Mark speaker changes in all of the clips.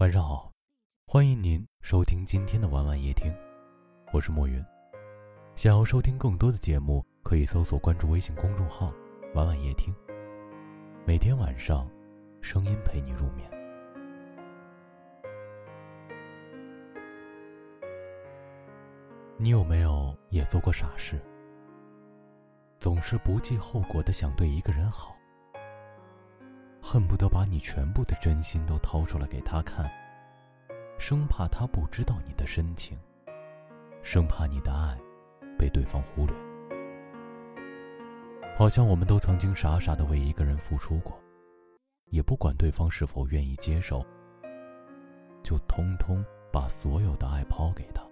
Speaker 1: 晚上好，欢迎您收听今天的晚晚夜听，我是莫云。想要收听更多的节目，可以搜索关注微信公众号“晚晚夜听”，每天晚上，声音陪你入眠。你有没有也做过傻事？总是不计后果的想对一个人好。恨不得把你全部的真心都掏出来给他看，生怕他不知道你的深情，生怕你的爱被对方忽略。好像我们都曾经傻傻的为一个人付出过，也不管对方是否愿意接受，就通通把所有的爱抛给他。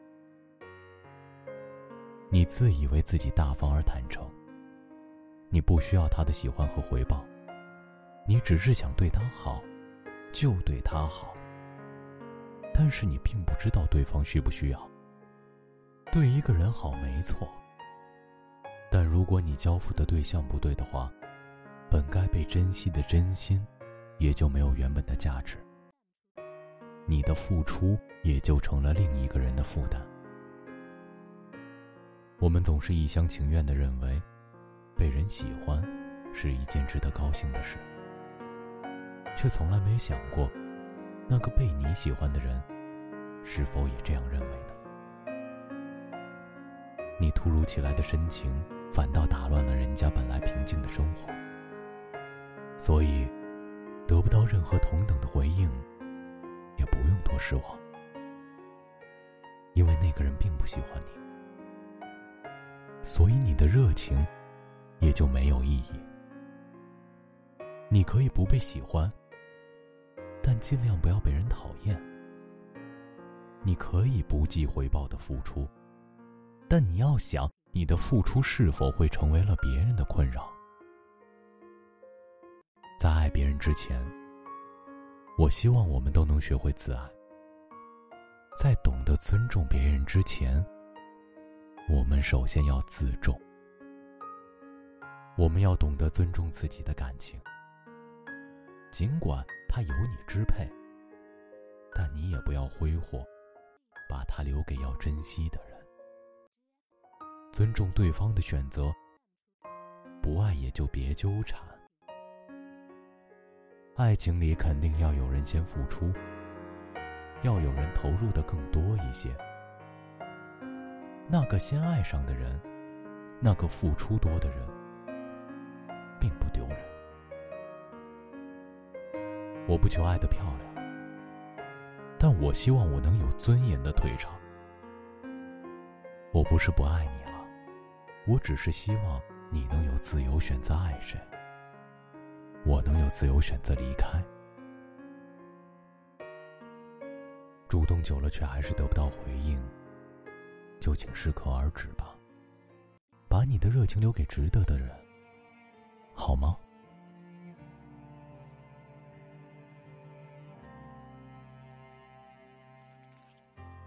Speaker 1: 你自以为自己大方而坦诚，你不需要他的喜欢和回报。你只是想对他好，就对他好。但是你并不知道对方需不需要。对一个人好没错，但如果你交付的对象不对的话，本该被珍惜的真心，也就没有原本的价值。你的付出也就成了另一个人的负担。我们总是一厢情愿的认为，被人喜欢，是一件值得高兴的事。却从来没想过，那个被你喜欢的人，是否也这样认为呢？你突如其来的深情，反倒打乱了人家本来平静的生活。所以，得不到任何同等的回应，也不用多失望，因为那个人并不喜欢你，所以你的热情也就没有意义。你可以不被喜欢。尽量不要被人讨厌。你可以不计回报的付出，但你要想你的付出是否会成为了别人的困扰。在爱别人之前，我希望我们都能学会自爱。在懂得尊重别人之前，我们首先要自重。我们要懂得尊重自己的感情，尽管。他由你支配，但你也不要挥霍，把他留给要珍惜的人。尊重对方的选择，不爱也就别纠缠。爱情里肯定要有人先付出，要有人投入的更多一些。那个先爱上的人，那个付出多的人，我不求爱的漂亮，但我希望我能有尊严的退场。我不是不爱你了，我只是希望你能有自由选择爱谁，我能有自由选择离开。主动久了却还是得不到回应，就请适可而止吧，把你的热情留给值得的人，好吗？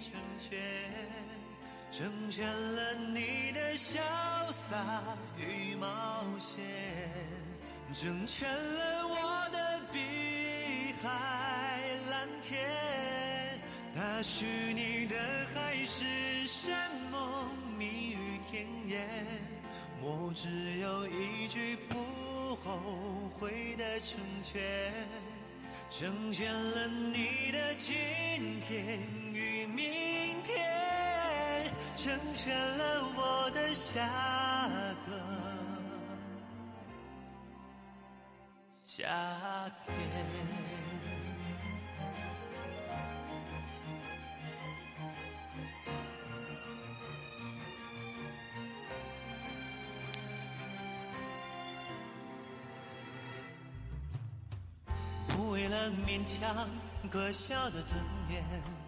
Speaker 2: 成全，成全了你的潇洒与冒险，成全了我的碧海蓝天。那许你的海誓山盟、蜜语甜言，我只有一句不后悔的成全。成全了你的今天，成全了我的下个夏天。不为了勉强可笑的尊严，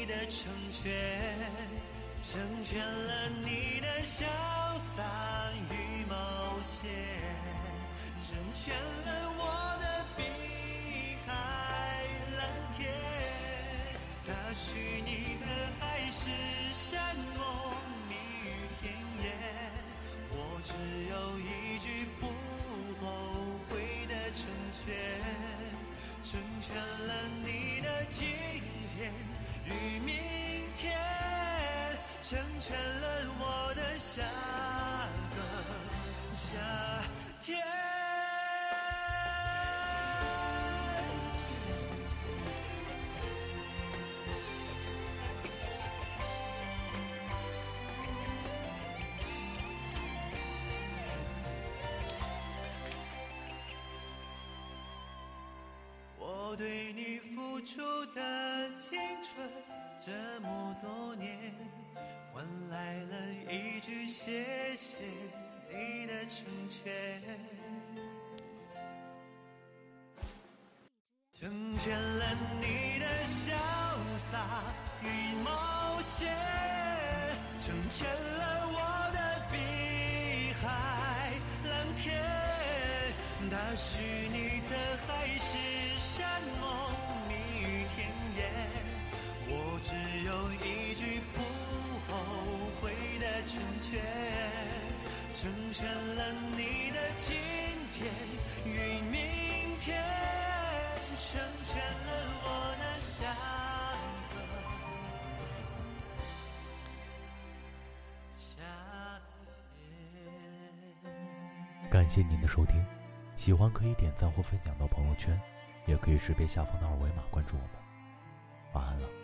Speaker 2: 你的成全，成全了你的潇洒与冒险，成全了我的成全了我的下个夏天。我对你付出的青春这么多年，谢谢你的成全，成全了你的潇洒与冒险，成全了我的碧海蓝天，那许成全了你的今天与明天，成全了我的下个夏
Speaker 1: 天。感谢您的收听，喜欢可以点赞或分享到朋友圈。也可以识别下方的二维码关注我们。晚安了。